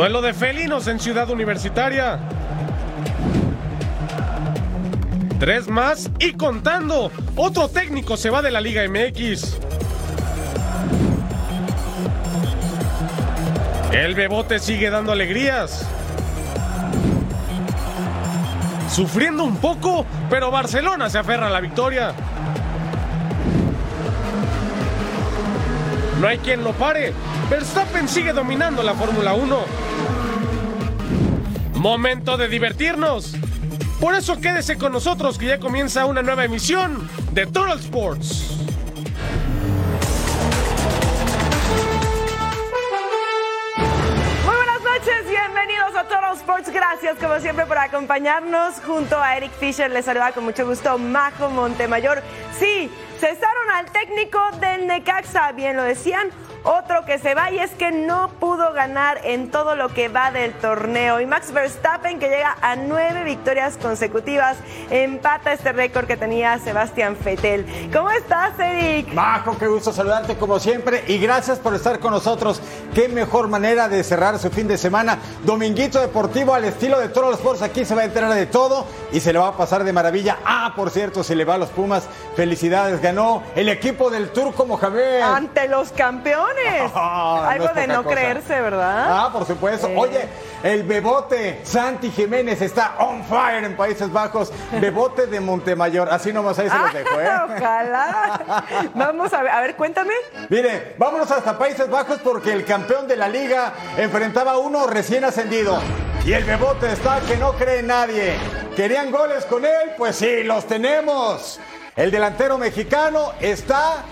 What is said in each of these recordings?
Duelo de felinos en Ciudad Universitaria. Tres más y contando. Otro técnico se va de la Liga MX. El Bebote sigue dando alegrías. Sufriendo un poco, pero Barcelona se aferra a la victoria. No hay quien lo pare. Verstappen sigue dominando la Fórmula 1. Momento de divertirnos. Por eso quédese con nosotros que ya comienza una nueva emisión de Total Sports. Muy buenas noches, bienvenidos a Total Sports. Gracias como siempre por acompañarnos. Junto a Eric Fisher les saluda con mucho gusto Majo Montemayor. Sí, cesaron al técnico del Necaxa, bien lo decían. Otro que se va y es que no pudo ganar en todo lo que va del torneo. Y Max Verstappen, que llega a nueve victorias consecutivas, empata este récord que tenía Sebastián Vettel. ¿Cómo estás, Eric? Bajo, qué gusto saludarte como siempre y gracias por estar con nosotros. Qué mejor manera de cerrar su fin de semana. Dominguito deportivo al estilo de todos los Sports. Aquí se va a enterar de todo y se le va a pasar de maravilla. Ah, por cierto, se le va a los Pumas. Felicidades, ganó el equipo del Turco Mohamed. Ante los campeones. Ah, Algo no de no cosa. creerse, ¿verdad? Ah, por supuesto. Eh. Oye, el Bebote Santi Jiménez está on fire en Países Bajos. Bebote de Montemayor. Así nomás ahí se los dejo, ¿eh? Ojalá. Vamos a ver, a ver, cuéntame. Mire, vámonos hasta Países Bajos porque el campeón de la liga enfrentaba a uno recién ascendido. Y el Bebote está que no cree nadie. ¿Querían goles con él? Pues sí, los tenemos. El delantero mexicano está,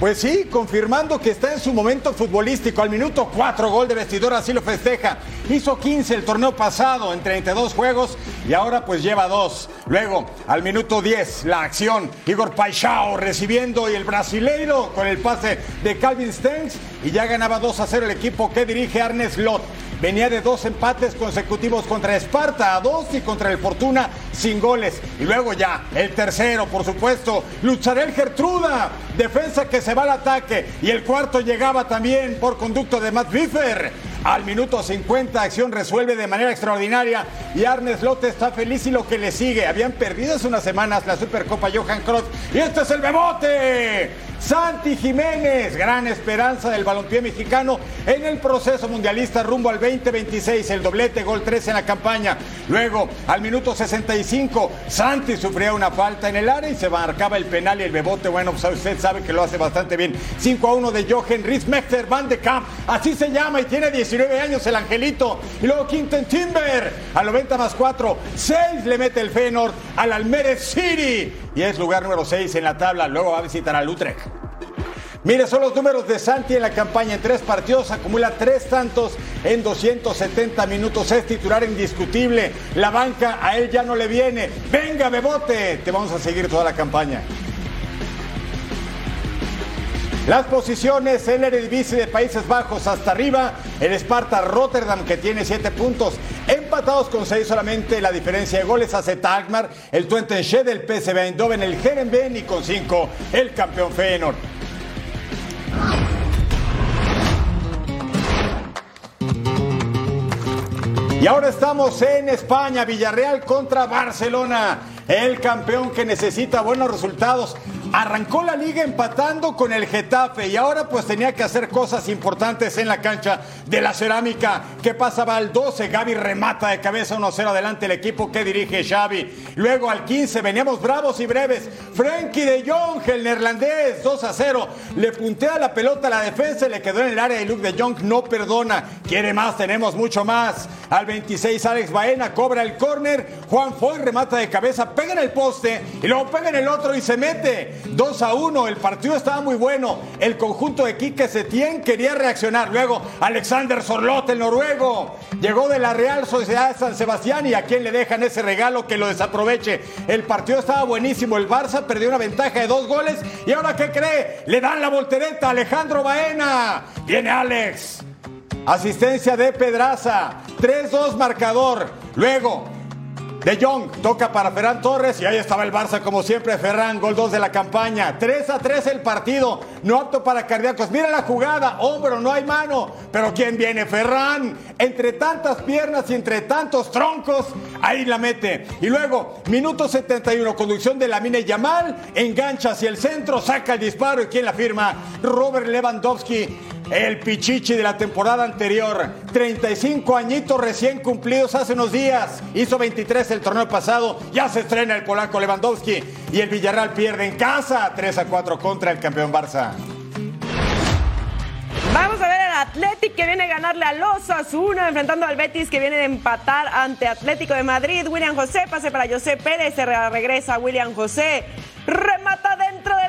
pues sí, confirmando que está en su momento futbolístico. Al minuto 4, gol de vestidor, así lo festeja. Hizo 15 el torneo pasado en 32 juegos y ahora pues lleva dos. Luego, al minuto 10, la acción. Igor Paixão recibiendo y el brasileiro con el pase de Calvin Stengs y ya ganaba 2 a 0 el equipo que dirige Arnes Lot. Venía de dos empates consecutivos contra Esparta a dos y contra el Fortuna sin goles. Y luego ya el tercero, por supuesto, Lucharel Gertruda, defensa que se va al ataque. Y el cuarto llegaba también por conducto de Matt Biffer. Al minuto 50, acción resuelve de manera extraordinaria y Arnes Lotte está feliz y lo que le sigue. Habían perdido hace unas semanas la Supercopa Johan Cruyff y este es el bebote. Santi Jiménez, gran esperanza del balompié mexicano en el proceso mundialista rumbo al 2026, el doblete, gol 13 en la campaña. Luego, al minuto 65, Santi sufría una falta en el área y se marcaba el penal y el bebote, bueno, pues usted sabe que lo hace bastante bien. 5 a 1 de Jochen Riesmechter Van de Kamp, así se llama y tiene 19 años el angelito. Y luego Quinten Timber, al 90 más 4, 6 le mete el Feyenoord al Almeres City y es lugar número 6 en la tabla. Luego va a visitar al Utrecht. Mire, son los números de Santi en la campaña. En tres partidos acumula tres tantos en 270 minutos. Es titular indiscutible. La banca a él ya no le viene. Venga, Bebote. Te vamos a seguir toda la campaña. Las posiciones en la Eredivisie de Países Bajos hasta arriba, el Sparta Rotterdam que tiene 7 puntos, empatados con 6 solamente, la diferencia de goles hace Tagmar, el Twente Shed, el PSV Eindhoven, el Herenveen y con 5 el campeón Feyenoord. Y ahora estamos en España, Villarreal contra Barcelona. El campeón que necesita buenos resultados. Arrancó la liga empatando con el Getafe y ahora pues tenía que hacer cosas importantes en la cancha de la cerámica. ¿Qué pasaba al 12? Gaby remata de cabeza 1-0 adelante el equipo que dirige Xavi. Luego al 15 veníamos bravos y breves. Frenkie de Jong, el neerlandés, 2-0. Le puntea la pelota a la defensa y le quedó en el área y Luke de Jong no perdona. Quiere más, tenemos mucho más. Al 26 Alex Baena cobra el córner. Juan Foy remata de cabeza, pega en el poste y luego pega en el otro y se mete. 2 a 1, el partido estaba muy bueno. El conjunto de Quique Setién quería reaccionar. Luego Alexander Sorloth, el noruego, llegó de la Real Sociedad de San Sebastián y a quién le dejan ese regalo que lo desaproveche. El partido estaba buenísimo. El Barça perdió una ventaja de dos goles y ahora ¿qué cree? Le dan la voltereta a Alejandro Baena. Viene Alex. Asistencia de Pedraza. 3-2 marcador. Luego, De Jong toca para Ferran Torres y ahí estaba el Barça como siempre. Ferran, gol 2 de la campaña. 3 a 3 el partido. No apto para cardíacos. Mira la jugada. Hombro, no hay mano. Pero ¿quién viene? Ferran. Entre tantas piernas y entre tantos troncos. Ahí la mete. Y luego, minuto 71, conducción de la Mine Yamal. Engancha hacia el centro, saca el disparo. ¿Y quién la firma? Robert Lewandowski. El Pichichi de la temporada anterior, 35 añitos recién cumplidos hace unos días, hizo 23 el torneo pasado, ya se estrena el polaco Lewandowski y el Villarreal pierde en casa 3 a 4 contra el campeón Barça. Vamos a ver al Athletic que viene a ganarle a los Asuna, enfrentando al Betis que viene de empatar ante Atlético de Madrid. William José, pase para José Pérez, se regresa William José. Remata dentro ahí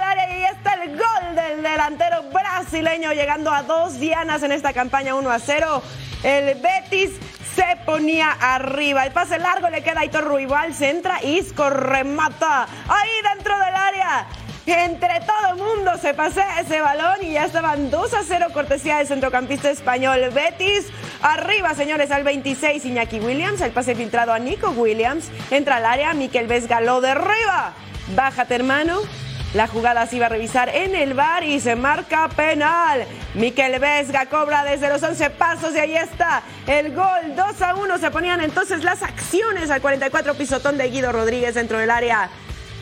está el gol del delantero brasileño, llegando a dos dianas en esta campaña 1 a 0. El Betis se ponía arriba. El pase largo le queda a Ruibal, centra, Isco remata ahí dentro del área. Entre todo el mundo se pasea ese balón y ya estaban 2 a 0 cortesía del centrocampista español Betis. Arriba, señores, al 26 Iñaki Williams, el pase filtrado a Nico Williams. Entra al área, Miquel Vesga lo derriba. Bájate, hermano. La jugada se iba a revisar en el bar y se marca penal. Miquel Vesga cobra desde los 11 pasos y ahí está el gol. 2 a 1 se ponían entonces las acciones al 44 pisotón de Guido Rodríguez dentro del área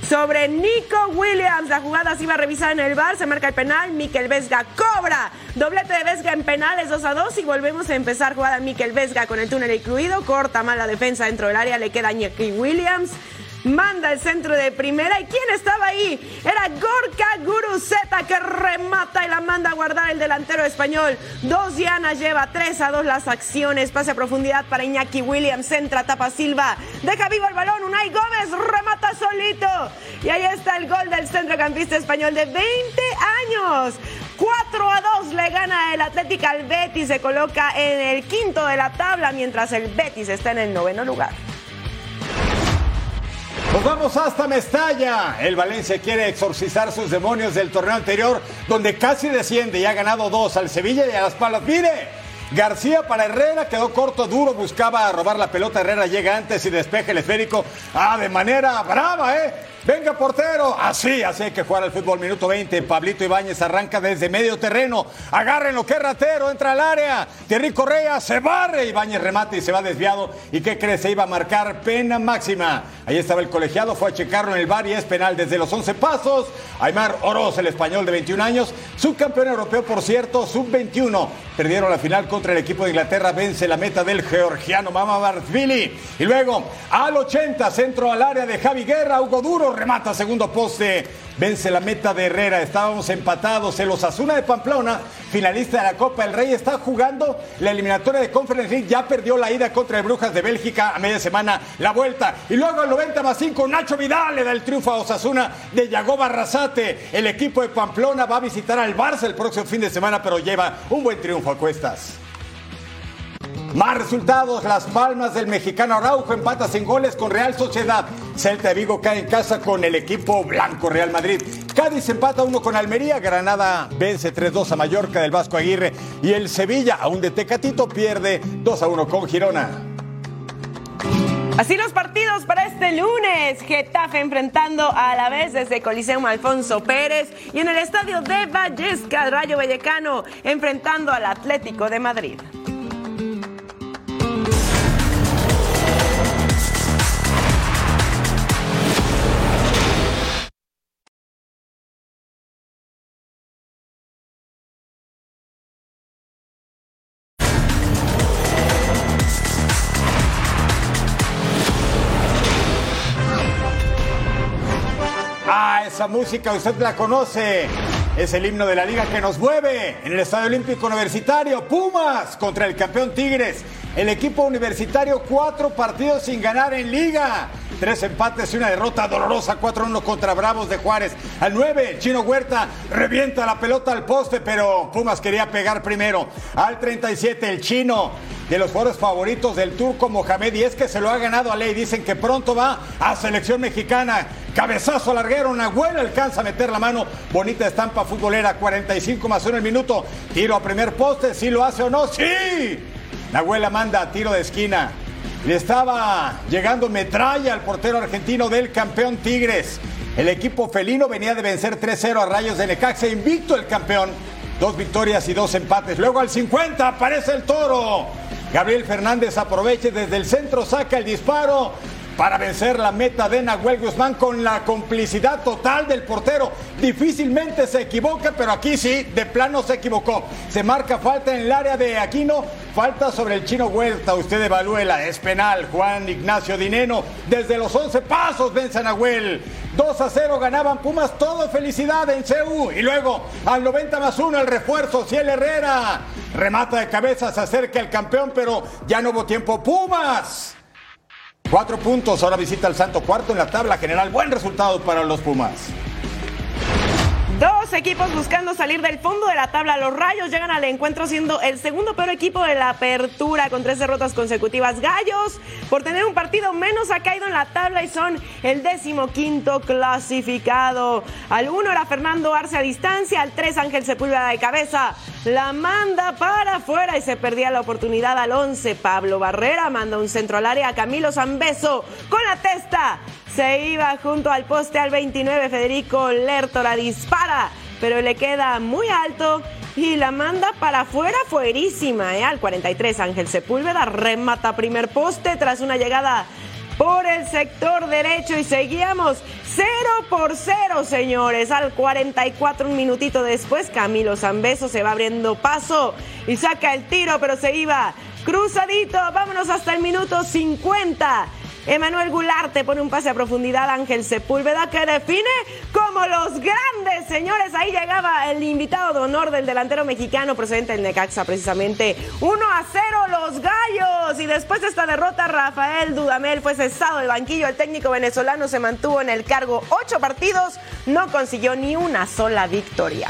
sobre Nico Williams. La jugada se iba a revisar en el bar, se marca el penal, Miquel Vesga cobra. Doblete de Vesga en penales 2 a 2 y volvemos a empezar jugada Miquel Vesga con el túnel incluido. Corta mal la defensa dentro del área, le queda Nicky Williams manda el centro de primera. ¿Y quién estaba ahí? Era Gorka Guruzeta que remata y la manda a guardar el delantero español. Dos Diana lleva 3 a 2 las acciones. Pase a profundidad para Iñaki Williams. Centra, tapa Silva. Deja vivo el balón. Unai Gómez remata solito. Y ahí está el gol del centrocampista español de 20 años. 4 a 2 le gana el Atlético al Betis. Se coloca en el quinto de la tabla mientras el Betis está en el noveno lugar. Nos vamos hasta Mestalla. El Valencia quiere exorcizar sus demonios del torneo anterior, donde casi desciende y ha ganado dos al Sevilla y a las Palas. ¡Mire! García para Herrera quedó corto, duro, buscaba robar la pelota. Herrera llega antes y despeja el esférico. Ah, de manera brava, ¿eh? Venga, portero. Así, así hay que jugar al fútbol. Minuto 20. Pablito Ibáñez arranca desde medio terreno. Agarren lo que ratero. Entra al área. Thierry Correa se barre. Ibáñez remate y se va desviado. ¿Y qué crees? Se iba a marcar pena máxima. Ahí estaba el colegiado. Fue a checarlo en el bar y es penal desde los 11 pasos. Aymar Oroz, el español de 21 años. Subcampeón europeo, por cierto, sub-21. Perdieron la final contra el equipo de Inglaterra. Vence la meta del georgiano Mama Barzvili. Y luego, al 80, centro al área de Javi Guerra. Hugo Duro remata segundo poste, vence la meta de Herrera, estábamos empatados, el Osasuna de Pamplona, finalista de la Copa del Rey, está jugando la eliminatoria de Conference League, ya perdió la ida contra el Brujas de Bélgica a media semana, la vuelta, y luego al 90 más 5, Nacho Vidal le da el triunfo a Osasuna de Yagoba Arrasate, el equipo de Pamplona va a visitar al Barça el próximo fin de semana, pero lleva un buen triunfo a cuestas. Más resultados, Las Palmas del mexicano Araujo empata sin goles con Real Sociedad. Celta de Vigo cae en casa con el equipo blanco Real Madrid. Cádiz empata uno con Almería, Granada vence 3-2 a Mallorca del Vasco Aguirre y el Sevilla, aún de Tecatito, pierde 2-1 con Girona. Así los partidos para este lunes. Getafe enfrentando a la vez desde Coliseum Alfonso Pérez y en el estadio de Vallesca, Rayo Vallecano enfrentando al Atlético de Madrid. Esa música usted la conoce. Es el himno de la liga que nos mueve en el Estadio Olímpico Universitario. Pumas contra el campeón Tigres. El equipo universitario cuatro partidos sin ganar en liga. Tres empates y una derrota dolorosa. 4-1 contra Bravos de Juárez. Al 9, Chino Huerta revienta la pelota al poste, pero Pumas quería pegar primero. Al 37, el Chino de los jugadores favoritos del turco Mohamed. Y es que se lo ha ganado a ley. Dicen que pronto va a selección mexicana. Cabezazo larguero, Nahuel alcanza a meter la mano. Bonita estampa futbolera, 45 más 1 el minuto. Tiro a primer poste, si lo hace o no, sí. Nahuel manda tiro de esquina. Le estaba llegando metralla al portero argentino del campeón Tigres. El equipo felino venía de vencer 3-0 a Rayos de Necaxa, invicto el campeón. Dos victorias y dos empates. Luego al 50 aparece el toro. Gabriel Fernández aprovecha desde el centro, saca el disparo para vencer la meta de Nahuel Guzmán con la complicidad total del portero. Difícilmente se equivoca, pero aquí sí, de plano se equivocó. Se marca falta en el área de Aquino, falta sobre el chino Huerta. Usted evalúela, es penal. Juan Ignacio Dineno, desde los 11 pasos vence a Nahuel. 2 a 0 ganaban Pumas, todo felicidad en CEU. Y luego al 90 más 1 el refuerzo, Ciel Herrera. Remata de cabeza, se acerca el campeón, pero ya no hubo tiempo. Pumas. Cuatro puntos, ahora visita el Santo Cuarto en la tabla general. Buen resultado para los Pumas. Equipos buscando salir del fondo de la tabla. Los Rayos llegan al encuentro siendo el segundo peor equipo de la apertura con tres derrotas consecutivas. Gallos, por tener un partido menos, ha caído en la tabla y son el décimo quinto clasificado. Al uno era Fernando Arce a distancia, al tres Ángel Sepúlveda de cabeza. La manda para afuera y se perdía la oportunidad al once. Pablo Barrera manda un centro al área a Camilo Zambeso con la testa se iba junto al poste al 29. Federico Lertora dispara, pero le queda muy alto y la manda para afuera, fuerísima. ¿eh? Al 43, Ángel Sepúlveda remata primer poste tras una llegada por el sector derecho y seguíamos 0 por 0, señores. Al 44, un minutito después, Camilo Zambeso se va abriendo paso y saca el tiro, pero se iba cruzadito. Vámonos hasta el minuto 50. Emanuel Gularte pone un pase a profundidad Ángel Sepúlveda que define como los grandes, señores. Ahí llegaba el invitado de honor del delantero mexicano procedente del Necaxa, precisamente 1 a 0 los gallos. Y después de esta derrota, Rafael Dudamel fue cesado del banquillo. El técnico venezolano se mantuvo en el cargo ocho partidos, no consiguió ni una sola victoria.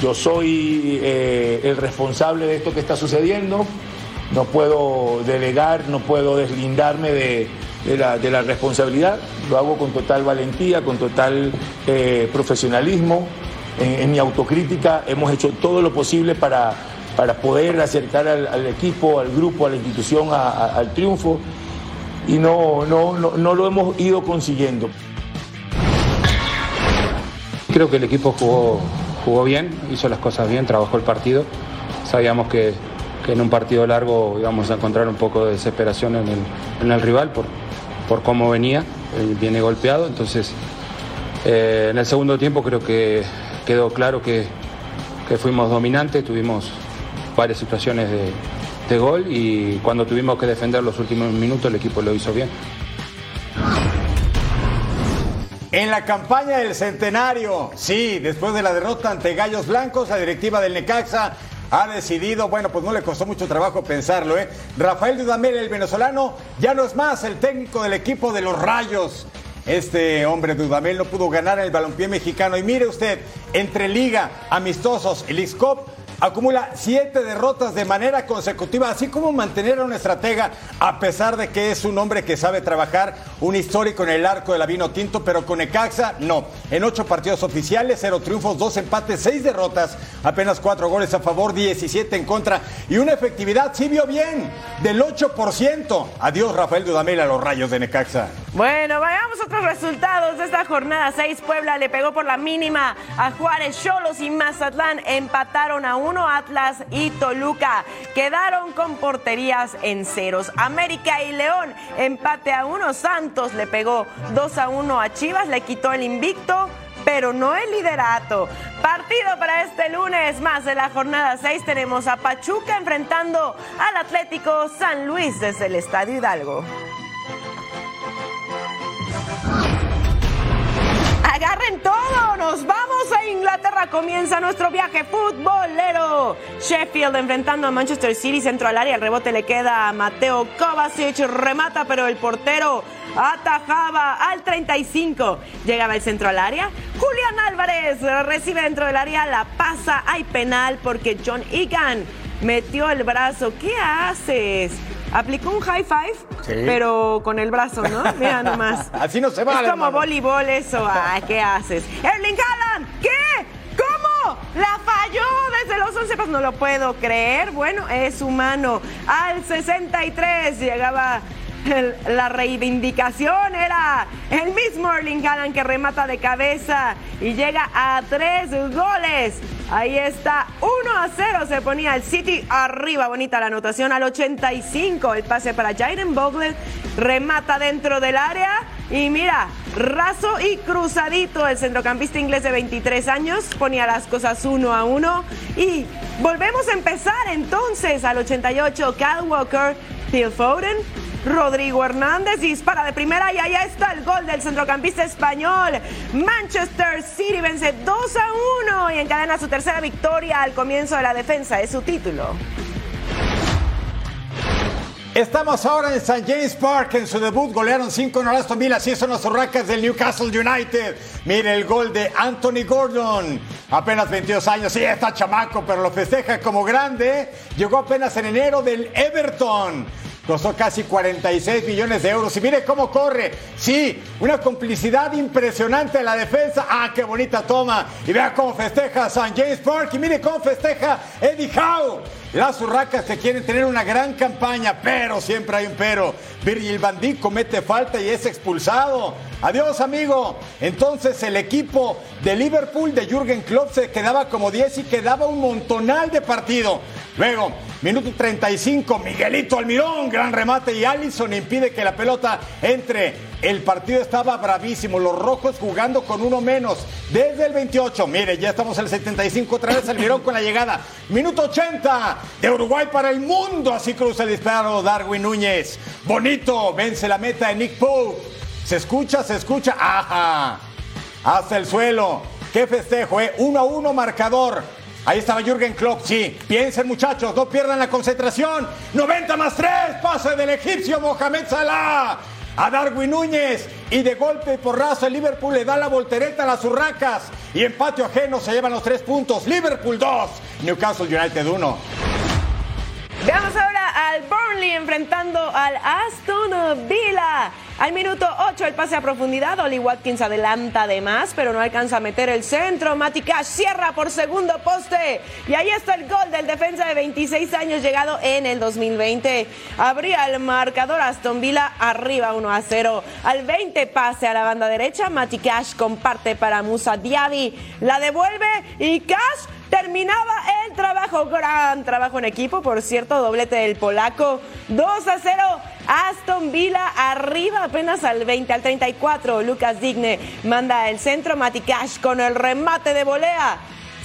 Yo soy eh, el responsable de esto que está sucediendo no puedo delegar, no puedo deslindarme de, la, responsabilidad, lo hago con total valentía, con total eh, profesionalismo, en, mi autocrítica hemos hecho todo lo posible para, para poder acercar al, equipo, al grupo, a la institución al triunfo y no, no, no, lo hemos ido consiguiendo. Creo que el equipo jugó, jugó bien, hizo las cosas bien, trabajó el partido. Sabíamos que, que en un partido largo íbamos a encontrar un poco de desesperación en el, en el rival por, por cómo venía, viene golpeado. Entonces, eh, en el segundo tiempo creo que quedó claro que, que fuimos dominantes, tuvimos varias situaciones de, de gol y cuando tuvimos que defender los últimos minutos el equipo lo hizo bien. En la campaña del centenario, sí, después de la derrota ante Gallos Blancos, la directiva del Necaxa ha decidido, bueno, pues no le costó mucho trabajo pensarlo, ¿eh? Rafael Dudamel, el venezolano, ya no es más el técnico del equipo de los Rayos. Este hombre Dudamel no pudo ganar el balompié mexicano. Y mire usted, entre Liga, Amistosos, el ISCOP, acumula siete derrotas de manera consecutiva, así como mantener a un estratega, a pesar de que es un hombre que sabe trabajar, un histórico en el arco de la vino tinto, pero con Ecaxa no. En ocho partidos oficiales, cero triunfos, dos empates, seis derrotas, apenas cuatro goles a favor, 17 en contra y una efectividad, sí vio bien, del 8%. Adiós, Rafael Dudamel a los rayos de Necaxa. Bueno, vayamos otros resultados de esta jornada. Seis Puebla le pegó por la mínima a Juárez, Cholos y Mazatlán empataron a uno Atlas y Toluca. Quedaron con porterías en ceros. América y León empate a uno. Santos le pegó 2 a 1 a Chivas, le quitó el invicto pero no el liderato. Partido para este lunes más de la jornada 6 tenemos a Pachuca enfrentando al Atlético San Luis desde el Estadio Hidalgo. Agarren todo, nos vamos a Inglaterra. Comienza nuestro viaje futbolero. Sheffield enfrentando a Manchester City, centro al área. El rebote le queda a Mateo Kovacic. Remata, pero el portero atajaba al 35. Llegaba el centro al área. Julián Álvarez recibe dentro del área. La pasa. Hay penal porque John Egan metió el brazo. ¿Qué haces? Aplicó un high five, pero con el brazo, ¿no? Mira nomás. Así no se va. Es como voleibol eso. Ay, ¿qué haces? Erling Haaland, ¿qué? ¿Cómo? La falló desde los 11 pues no lo puedo creer. Bueno, es humano. Al 63 llegaba la reivindicación era el mismo Erling Haaland que remata de cabeza y llega a tres goles. Ahí está, 1 a 0 se ponía el City. Arriba, bonita la anotación al 85, el pase para Jaden Bogle, remata dentro del área y mira, raso y cruzadito. El centrocampista inglés de 23 años ponía las cosas 1 a 1 y volvemos a empezar entonces al 88, Kyle Walker, Phil Foden, Rodrigo Hernández dispara de primera y allá está el gol del centrocampista español. Manchester City vence 2 a 1 y encadena su tercera victoria al comienzo de la defensa de su título. Estamos ahora en St. James Park. En su debut golearon 5 en Aston Villa. Así son los urracas del Newcastle United. Mire el gol de Anthony Gordon. Apenas 22 años. Sí, está chamaco, pero lo festeja como grande. Llegó apenas en enero del Everton. Costó casi 46 millones de euros. Y mire cómo corre. Sí, una complicidad impresionante en la defensa. Ah, qué bonita toma. Y vea cómo festeja St. James Park. Y mire cómo festeja Eddie Howe. Las urracas que quieren tener una gran campaña, pero siempre hay un pero. Virgil Dijk comete falta y es expulsado. Adiós, amigo. Entonces el equipo de Liverpool de Jürgen Klopp se quedaba como 10 y quedaba un montonal de partido. Luego, minuto 35, Miguelito Almirón, gran remate y Allison impide que la pelota entre. El partido estaba bravísimo, los rojos jugando con uno menos desde el 28. Mire, ya estamos el 75 otra vez Almirón con la llegada. Minuto 80 de Uruguay para el mundo, así cruza el disparo Darwin Núñez. Bonito, vence la meta de Nick Pope. Se escucha, se escucha, ajá. Hasta el suelo. Qué festejo, ¿eh? Uno a uno marcador. Ahí estaba Jürgen Klopp, sí. Piensen muchachos, no pierdan la concentración. 90 más 3, pase del egipcio Mohamed Salah a Darwin Núñez y de golpe y porrazo el Liverpool le da la voltereta a las urracas y en patio ajeno se llevan los tres puntos. Liverpool 2, Newcastle United 1. Veamos ahora al Burnley enfrentando al Aston Al minuto 8 el pase a profundidad, Oli Watkins adelanta de más, pero no alcanza a meter el centro. Mati Cash cierra por segundo poste. Y ahí está el gol del defensa de 26 años llegado en el 2020. Abría el marcador Aston Villa arriba 1 a 0. Al 20 pase a la banda derecha, Mati Cash comparte para Musa Diaby. La devuelve y Cash terminaba el trabajo. Gran trabajo en equipo, por cierto, doblete del polaco. 2 a 0. Aston Villa arriba apenas al 20, al 34. Lucas Digne manda el centro. Mati Cash con el remate de volea.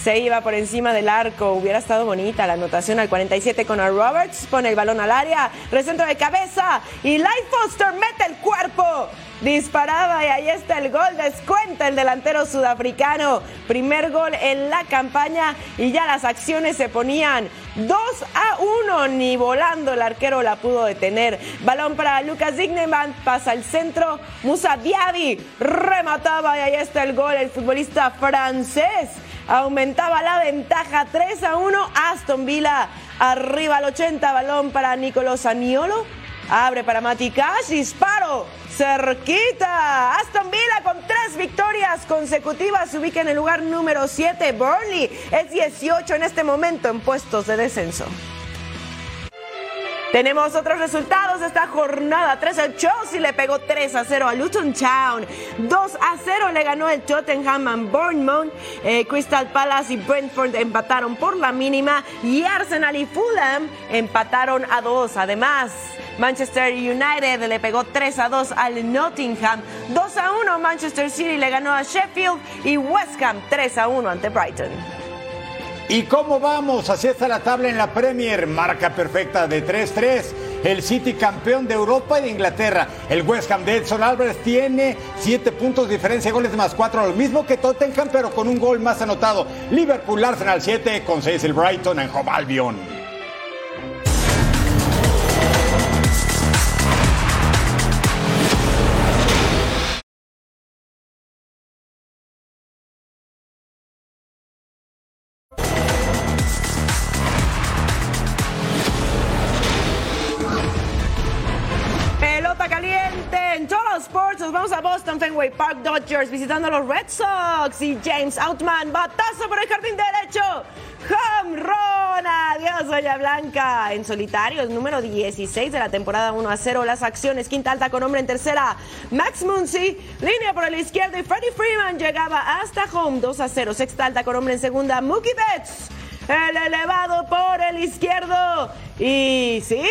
Se iba por encima del arco. Hubiera estado bonita la anotación al 47 con el Roberts. Pone el balón al área. Recentro de cabeza. Y Light Foster mete el cuerpo. Disparaba y ahí está el gol. Descuenta el delantero sudafricano. Primer gol en la campaña y ya las acciones se ponían 2 a 1. Ni volando el arquero la pudo detener. Balón para Lucas Digneman. Pasa al centro. Musa Diaby remataba y ahí está el gol. El futbolista francés aumentaba la ventaja 3 a 1. Aston Villa arriba al 80. Balón para Nicolás Aniolo. Abre para Mati Cash. Disparo cerquita. Aston Villa con tres victorias consecutivas se ubica en el lugar número 7. Burnley es 18 en este momento en puestos de descenso. Tenemos otros resultados de esta jornada. 3 el Chelsea le pegó 3 a 0 a Luton Town. 2 a 0 le ganó el Tottenham a Bournemouth. Eh, Crystal Palace y Brentford empataron por la mínima. Y Arsenal y Fulham empataron a 2. Además, Manchester United le pegó 3 a 2 al Nottingham. 2 a 1 Manchester City le ganó a Sheffield. Y West Ham 3 a 1 ante Brighton. ¿Y cómo vamos? Así está la tabla en la Premier. Marca perfecta de 3-3. El City campeón de Europa y de Inglaterra. El West Ham de Edson Álvarez tiene 7 puntos de diferencia, goles más 4, lo mismo que Tottenham, pero con un gol más anotado. Liverpool Arsenal 7 con 6 el Brighton en Home Albion. Fenway Park, Dodgers, visitando a los Red Sox y James Outman, batazo por el jardín derecho. Home adiós Doña Blanca. En solitario, el número 16 de la temporada 1 a 0. Las acciones, quinta alta con hombre en tercera. Max Muncy, línea por el izquierdo y Freddie Freeman llegaba hasta home 2 a 0. Sexta alta con hombre en segunda. Mookie Betts, el elevado por el izquierdo. Y sí,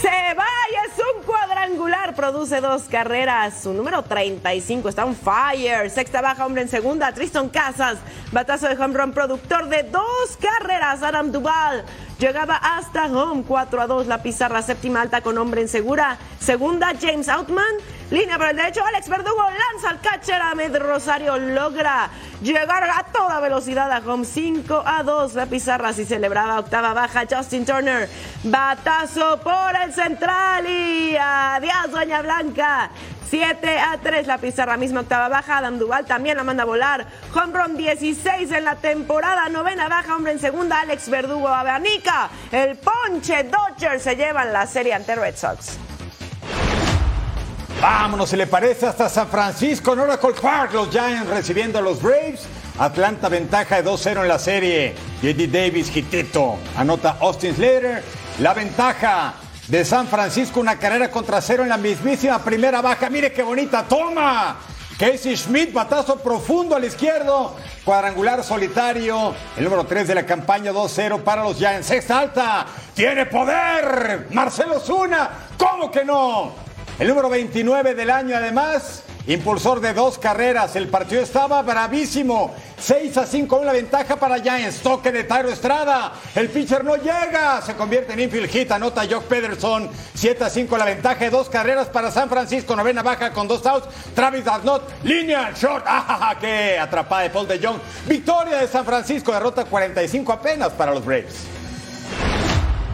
se va es un cuadrangular, produce dos carreras. Su número 35 está on fire. Sexta baja, hombre en segunda. Tristan Casas, batazo de home run, productor de dos carreras. Adam Duval llegaba hasta home 4 a 2. La pizarra séptima alta con hombre en segura. Segunda, James Outman. Línea por el derecho, Alex Verdugo lanza al catcher. Ahmed Rosario logra llegar a toda velocidad a home 5 a 2. La pizarra si celebraba octava baja. Justin Turner, batazo por el central y adiós, Doña Blanca. 7 a 3 la pizarra misma octava baja. Adam Duval también la manda a volar. Home run 16 en la temporada. Novena baja, hombre en segunda. Alex Verdugo abanica. El ponche Dodgers se llevan la serie ante Red Sox. Vámonos, si le parece, hasta San Francisco, en Oracle Park, los Giants recibiendo a los Braves. Atlanta ventaja de 2-0 en la serie. J.D. Davis, Hitito, anota Austin Slater. La ventaja de San Francisco, una carrera contra cero en la mismísima primera baja. Mire qué bonita toma. Casey Schmidt, batazo profundo al izquierdo, cuadrangular solitario, el número 3 de la campaña 2-0 para los Giants. Sexta alta, tiene poder, Marcelo Zuna, ¿cómo que no? El número 29 del año, además, impulsor de dos carreras. El partido estaba bravísimo. 6 a 5, una ventaja para Giants. Toque de Tyro Estrada. El pitcher no llega. Se convierte en infield hit. Anota Jock Pederson. 7 a 5, la ventaja de dos carreras para San Francisco. Novena baja con dos outs. Travis Darnot. Línea short. ¡Ah, qué atrapada de Paul de Jong! Victoria de San Francisco. Derrota 45 apenas para los Braves.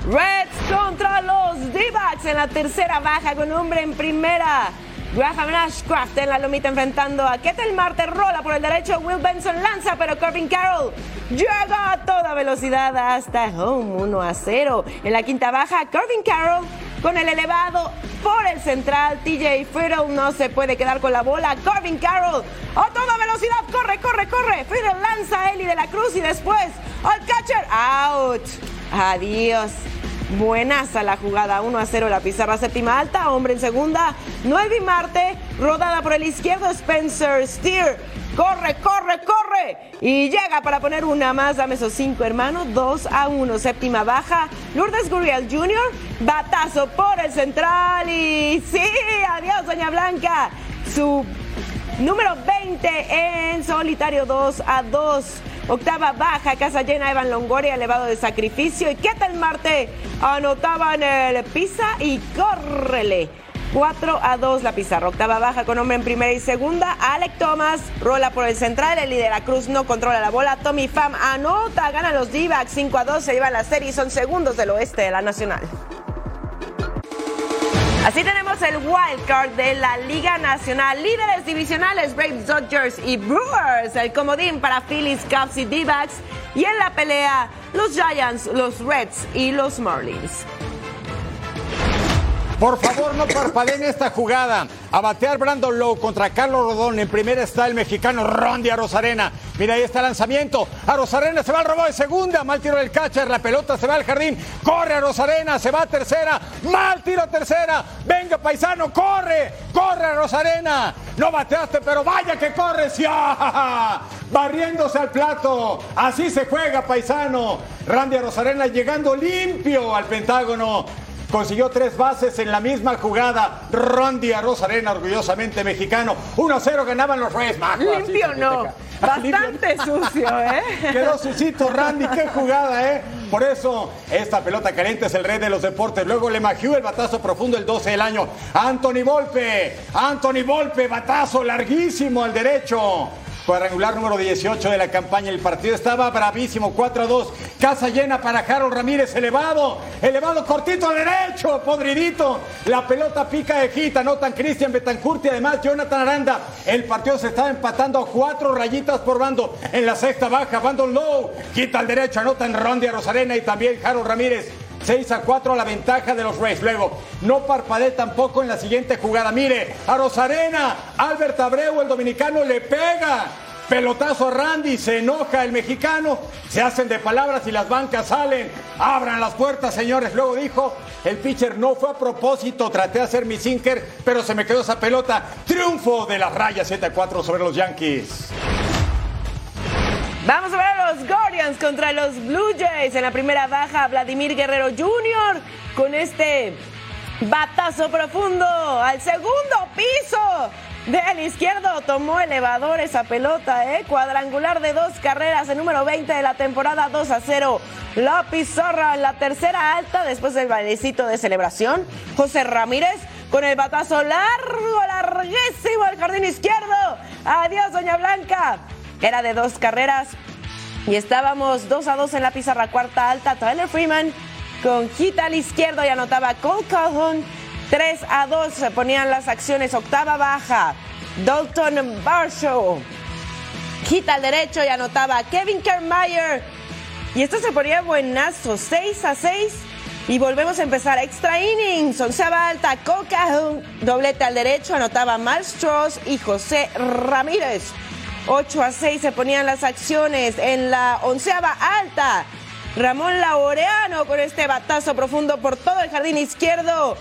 Reds contra los D-backs en la tercera baja con hombre en primera. Graham Ashcraft en la lomita enfrentando a Ketel Marte, rola por el derecho, Will Benson lanza, pero Corbin Carroll llega a toda velocidad hasta home 1 a 0. En la quinta baja, Corbin Carroll con el elevado por el central. TJ Fiddle no se puede quedar con la bola. Corbin Carroll a toda velocidad, corre, corre, corre. Fiddle lanza a Eli de la Cruz y después al catcher, out. Adiós. Buenas a la jugada, 1 a 0 la pizarra séptima alta, hombre en segunda, 9 y Marte, rodada por el izquierdo Spencer Steer, corre, corre, corre y llega para poner una más, dame esos cinco hermanos, 2 a 1, séptima baja, Lourdes Gurriel Jr., batazo por el central y sí, adiós Doña Blanca, su número 20 en solitario 2 a 2. Octava baja, casa llena, Evan Longoria, elevado de sacrificio. ¿Y qué tal Marte? Anotaban el pisa y córrele. 4 a 2 la pizarra. Octava baja con hombre en primera y segunda. Alec Thomas rola por el central. El líder Cruz no controla la bola. Tommy Pham anota. Gana los d 5 a 2. Se lleva la serie y son segundos del oeste de la Nacional. Así tenemos el wild card de la Liga Nacional. Líderes divisionales Braves, Dodgers y Brewers. El comodín para Phillies, Cubs y D-backs. Y en la pelea, los Giants, los Reds y los Marlins. Por favor, no parpadeen esta jugada. A batear Brandon Lowe contra Carlos Rodón. En primera está el mexicano Rondi a Rosarena. Mira, ahí está el lanzamiento. A Rosarena se va al robot de segunda. Mal tiro del catcher. La pelota se va al jardín. Corre a Rosarena. Se va a tercera. Mal tiro tercera. Venga, paisano. Corre. Corre a Rosarena. No bateaste, pero vaya que corre. ¡Ya! Barriéndose al plato. Así se juega, paisano. Randy a Rosarena llegando limpio al Pentágono. Consiguió tres bases en la misma jugada. Rondi a Rosarena, orgullosamente mexicano. 1-0 ganaban los Reyes. Limpio no. Bastante sucio, ¿eh? Quedó sucito Randy, qué jugada, ¿eh? Por eso, esta pelota caliente es el rey de los deportes. Luego le magió el batazo profundo el 12 del año. Anthony Volpe, Anthony Volpe, batazo larguísimo al derecho. Cuadrangular número 18 de la campaña. El partido estaba bravísimo, 4 a 2. Casa llena para Harold Ramírez, elevado, elevado cortito derecho, podridito. La pelota pica de gita, notan Cristian Betancourt y además Jonathan Aranda. El partido se estaba empatando a cuatro rayitas por bando. En la sexta baja, Bandon Low, quita al derecho, anotan Rondi a Rosarena y también Harold Ramírez. 6 a 4 a la ventaja de los Rays. Luego, no parpadee tampoco en la siguiente jugada. Mire, a Rosarena, Albert Abreu, el dominicano, le pega. Pelotazo a Randy, se enoja el mexicano, se hacen de palabras y las bancas salen. Abran las puertas, señores. Luego dijo, el pitcher no fue a propósito, traté de hacer mi sinker, pero se me quedó esa pelota. Triunfo de las rayas 7 a 4 sobre los Yankees. Vamos a ver contra los Blue Jays. En la primera baja, Vladimir Guerrero Jr. con este batazo profundo al segundo piso. Del izquierdo tomó elevador esa pelota, ¿eh? Cuadrangular de dos carreras, el número 20 de la temporada 2 a 0. La pizarra en la tercera alta después del bailecito de celebración. José Ramírez con el batazo largo, larguísimo al jardín izquierdo. Adiós, Doña Blanca. Era de dos carreras y estábamos 2 a 2 en la pizarra cuarta alta. Tyler Freeman con hit al izquierdo y anotaba Cole Calhoun. 3 a 2 se ponían las acciones. Octava baja. Dalton Barshow. Hit al derecho y anotaba Kevin Kiermaier. Y esto se ponía buenazo. 6 a 6. Y volvemos a empezar. Extra innings. Onceava alta. Cole Calhoun. Doblete al derecho. Anotaba Miles Strauss y José Ramírez. 8 a 6 se ponían las acciones en la onceava alta. Ramón Laureano con este batazo profundo por todo el jardín izquierdo.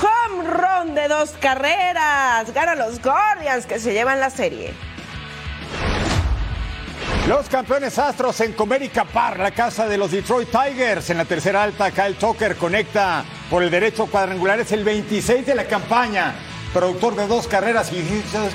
Home run de dos carreras. Ganan los Guardians que se llevan la serie. Los campeones Astros en Comerica Park, la casa de los Detroit Tigers. En la tercera alta, Kyle Tucker conecta por el derecho cuadrangular. Es el 26 de la campaña. Productor de dos carreras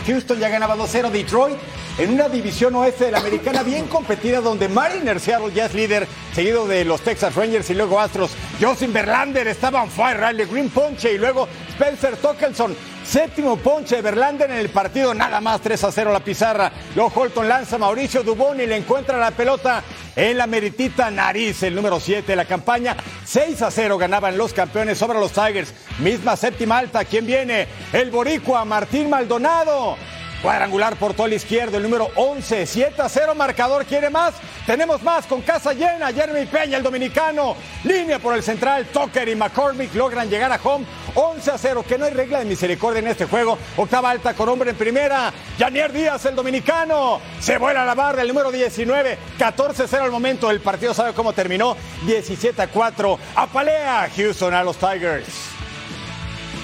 Houston ya ganaba 2-0. Detroit en una división oeste de la americana bien competida donde Mariner Seattle ya es líder, seguido de los Texas Rangers y luego Astros. Justin Verlander estaba en fire, Riley Green Ponche y luego Spencer Tockelson. Séptimo ponche de Verlander en el partido, nada más 3 a 0 la pizarra. Luego Holton lanza Mauricio Dubón y le encuentra la pelota en la meritita nariz, el número 7 de la campaña. 6 a 0 ganaban los campeones sobre los Tigers. Misma séptima alta, ¿quién viene? El boricua Martín Maldonado. Cuadrangular por todo el izquierdo, el número 11, 7 a 0, marcador, ¿quiere más? Tenemos más con casa llena, Jeremy Peña, el dominicano, línea por el central, Tucker y McCormick logran llegar a home, 11 a 0, que no hay regla de misericordia en este juego, octava alta con hombre en primera, Janier Díaz, el dominicano, se vuela la barra, el número 19, 14 a 0 al momento, el partido sabe cómo terminó, 17 a 4, apalea Houston a los Tigers.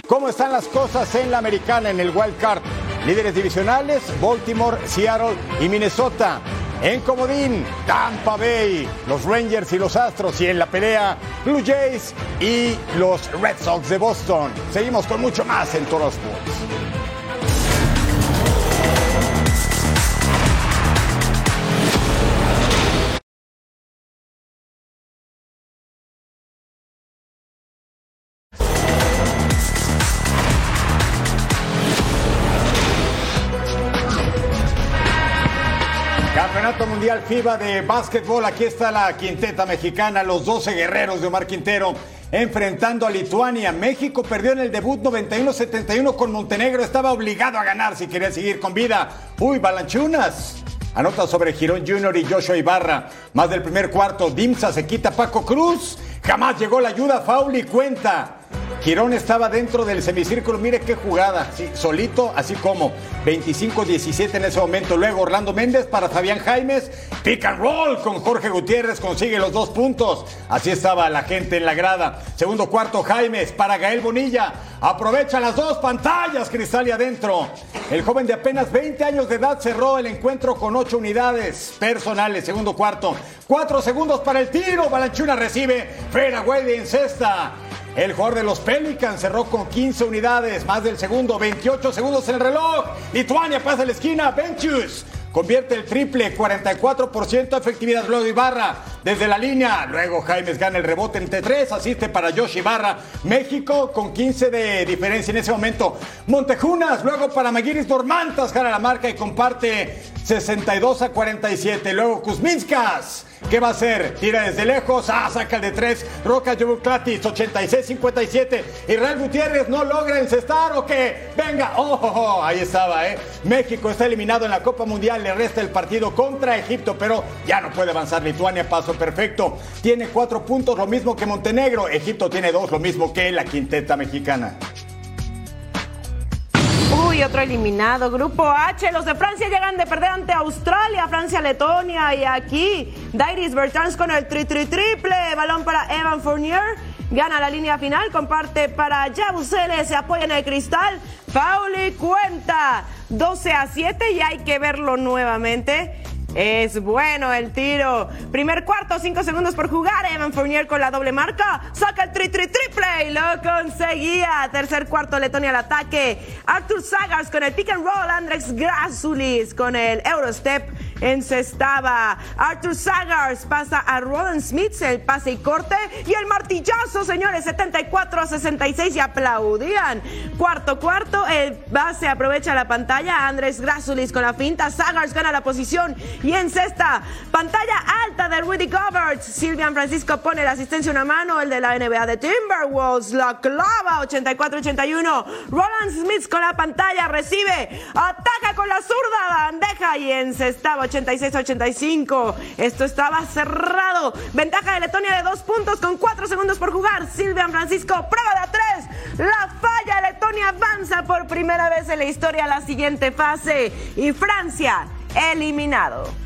¿Cómo están las cosas en la americana en el wild card? Líderes divisionales, Baltimore, Seattle y Minnesota. En comodín, Tampa Bay, los Rangers y los Astros. Y en la pelea, Blue Jays y los Red Sox de Boston. Seguimos con mucho más en Toro Sports. FIBA de básquetbol. Aquí está la quinteta mexicana, los 12 guerreros de Omar Quintero enfrentando a Lituania. México perdió en el debut 91-71 con Montenegro. Estaba obligado a ganar si quería seguir con vida. Uy, Balanchunas. Anota sobre Girón Junior y Joshua Ibarra. Más del primer cuarto, Dimsa se quita Paco Cruz. Jamás llegó la ayuda, Fauli cuenta. Girón estaba dentro del semicírculo, mire qué jugada, solito, así como 25-17 en ese momento. Luego Orlando Méndez para Fabián Jaimes, pick and roll con Jorge Gutiérrez, consigue los dos puntos. Así estaba la gente en la grada. Segundo cuarto Jaimes para Gael Bonilla, aprovecha las dos pantallas, Cristal y adentro. El joven de apenas 20 años de edad cerró el encuentro con 8 unidades personales. Segundo cuarto, 4 segundos para el tiro, Balanchuna recibe, Fera de en cesta. El jugador de los Pelicans cerró con 15 unidades, más del segundo, 28 segundos en el reloj. Lituania pasa la esquina, Benchus convierte el triple, 44% efectividad. Luego Ibarra desde la línea. Luego Jaimes gana el rebote entre tres, asiste para Josh Ibarra. México con 15 de diferencia en ese momento. Montejunas, luego para Maguiris Dormantas, gana la marca y comparte 62 a 47. Luego Kuzminskas. ¿Qué va a hacer? Tira desde lejos. Ah, saca el de tres. Roca Jovuklatis, 86-57. Israel Gutiérrez no logra encestar o qué. Venga. Oh, oh, oh, ahí estaba, ¿eh? México está eliminado en la Copa Mundial. Le resta el partido contra Egipto, pero ya no puede avanzar. Lituania, paso perfecto. Tiene cuatro puntos, lo mismo que Montenegro. Egipto tiene dos, lo mismo que la quinteta mexicana. Otro eliminado. Grupo H. Los de Francia llegan de perder ante Australia, Francia, Letonia. Y aquí, Dairis Bertrand con el tri, tri triple. Balón para Evan Fournier. Gana la línea final. Comparte para Jabusele. Se apoya en el cristal. Pauli cuenta. 12 a 7 y hay que verlo nuevamente. Es bueno el tiro. Primer cuarto, cinco segundos por jugar. Evan Fournier con la doble marca. Saca el tri tri triple y lo conseguía. Tercer cuarto, Letonia al ataque. Arthur Sagars con el pick and roll. Andrex Grasulis con el Eurostep encestaba. Arthur Sagars pasa a Roland Smith, el pase y corte y el martillazo, señores, 74 a 66 y aplaudían. Cuarto cuarto, el base aprovecha la pantalla, Andrés Grasulis con la finta, Sagars gana la posición y encesta. Pantalla alta de Rudy Gobert, Silvian Francisco pone la asistencia una mano, el de la NBA de Timberwolves la clava 84-81. Roland Smith con la pantalla recibe, ataca con la zurda bandeja y encestaba 86-85. Esto estaba cerrado. Ventaja de Letonia de dos puntos con cuatro segundos por jugar. Silvian Francisco, prueba de tres. La falla. Letonia avanza por primera vez en la historia a la siguiente fase. Y Francia, eliminado.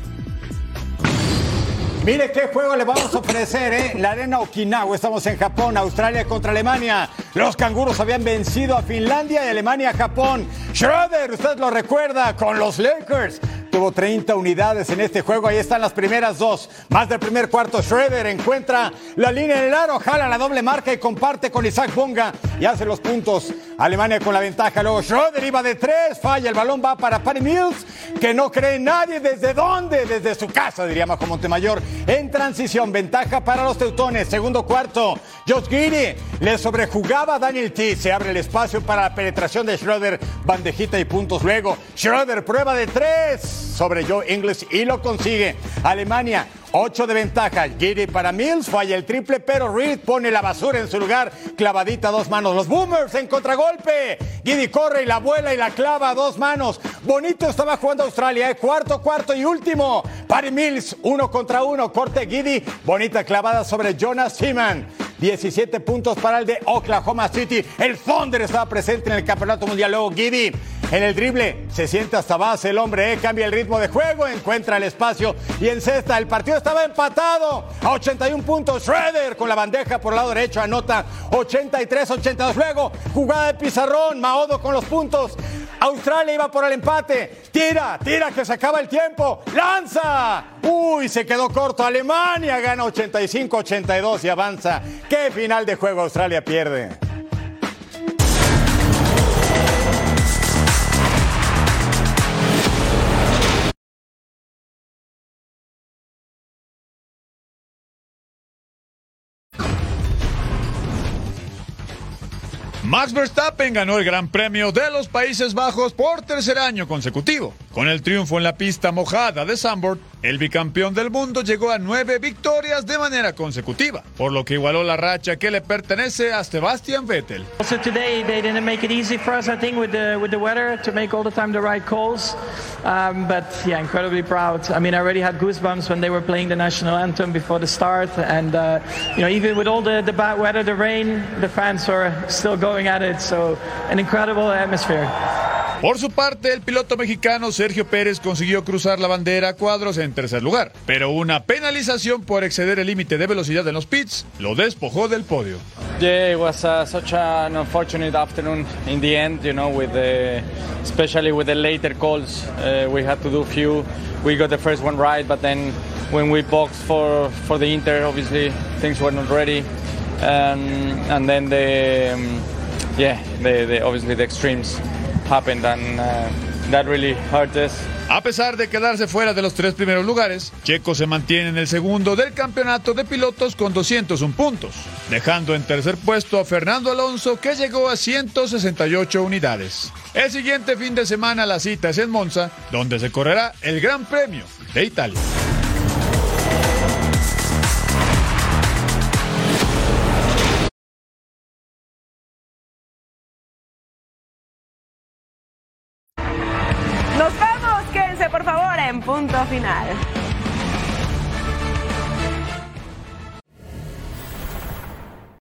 Mire qué juego le vamos a ofrecer, ¿eh? La arena Okinawa. Estamos en Japón, Australia contra Alemania. Los canguros habían vencido a Finlandia y Alemania a Japón. Schroeder, usted lo recuerda, con los Lakers. Tuvo 30 unidades en este juego. Ahí están las primeras dos. Más del primer cuarto, Schroeder encuentra la línea en el aro, jala la doble marca y comparte con Isaac Bonga y hace los puntos. Alemania con la ventaja. Luego Schroeder iba de tres, falla. El balón va para Patty Mills, que no cree nadie. ¿Desde dónde? Desde su casa, diría Majo Montemayor. En transición, ventaja para los teutones. Segundo cuarto, Josh Giri le sobrejugaba Daniel T. Se abre el espacio para la penetración de Schroeder, bandejita y puntos. Luego, Schroeder prueba de tres sobre Joe Ingles y lo consigue. Alemania, 8 de ventaja. Giri para Mills, falla el triple, pero Reed pone la basura en su lugar, clavadita a dos manos. Los Boomers en contragolpe. Giddy corre y la vuela y la clava a dos manos. Bonito estaba jugando Australia, ¿eh? cuarto, cuarto y último. Patty Mills, uno contra uno, corte Giddy. Bonita clavada sobre Jonas Seaman. 17 puntos para el de Oklahoma City. El Thunder estaba presente en el Campeonato Mundial. Luego Giddy en el drible se siente hasta base el hombre, ¿eh? cambia el ritmo de juego, encuentra el espacio y encesta. El partido estaba empatado a 81 puntos. Schroeder con la bandeja por el lado derecho anota 83-82. Luego jugada de pizarrón, Maodo con los puntos. Australia iba por el empate. Tira, tira que se acaba el tiempo. Lanza. Uy, se quedó corto. Alemania gana 85-82 y avanza. ¿Qué final de juego Australia pierde? Max Verstappen ganó el Gran Premio de los Países Bajos por tercer año consecutivo. Con el triunfo en la pista mojada de Zandvoort, el bicampeón del mundo llegó a nueve victorias de manera consecutiva, por lo que igualó la racha que le pertenece a Sebastian Vettel. Also today they didn't make it easy for us, I think, with the with the weather to make all the time the right calls. Um, but yeah, incredibly proud. I mean, I already had goosebumps when they were playing the national anthem before the start, and uh, you know, even with all the, the bad weather, the rain, the fans were still going at it. So an incredible atmosphere. Por su parte, el piloto mexicano Sergio Pérez consiguió cruzar la bandera a cuadros en tercer lugar, pero una penalización por exceder el límite de velocidad en los pits lo despojó del podio. Yeah, it was uh, such an unfortunate afternoon in the end, you know, with the, especially with the later calls. Uh, we had to do few. We got the first one right, but then when we boxed for, for the Inter, obviously things were not ready. Um, and then the, um, yeah, the, the, obviously the extremes happened and uh, A pesar de quedarse fuera de los tres primeros lugares, Checo se mantiene en el segundo del campeonato de pilotos con 201 puntos, dejando en tercer puesto a Fernando Alonso que llegó a 168 unidades. El siguiente fin de semana la cita es en Monza, donde se correrá el Gran Premio de Italia. Punto final.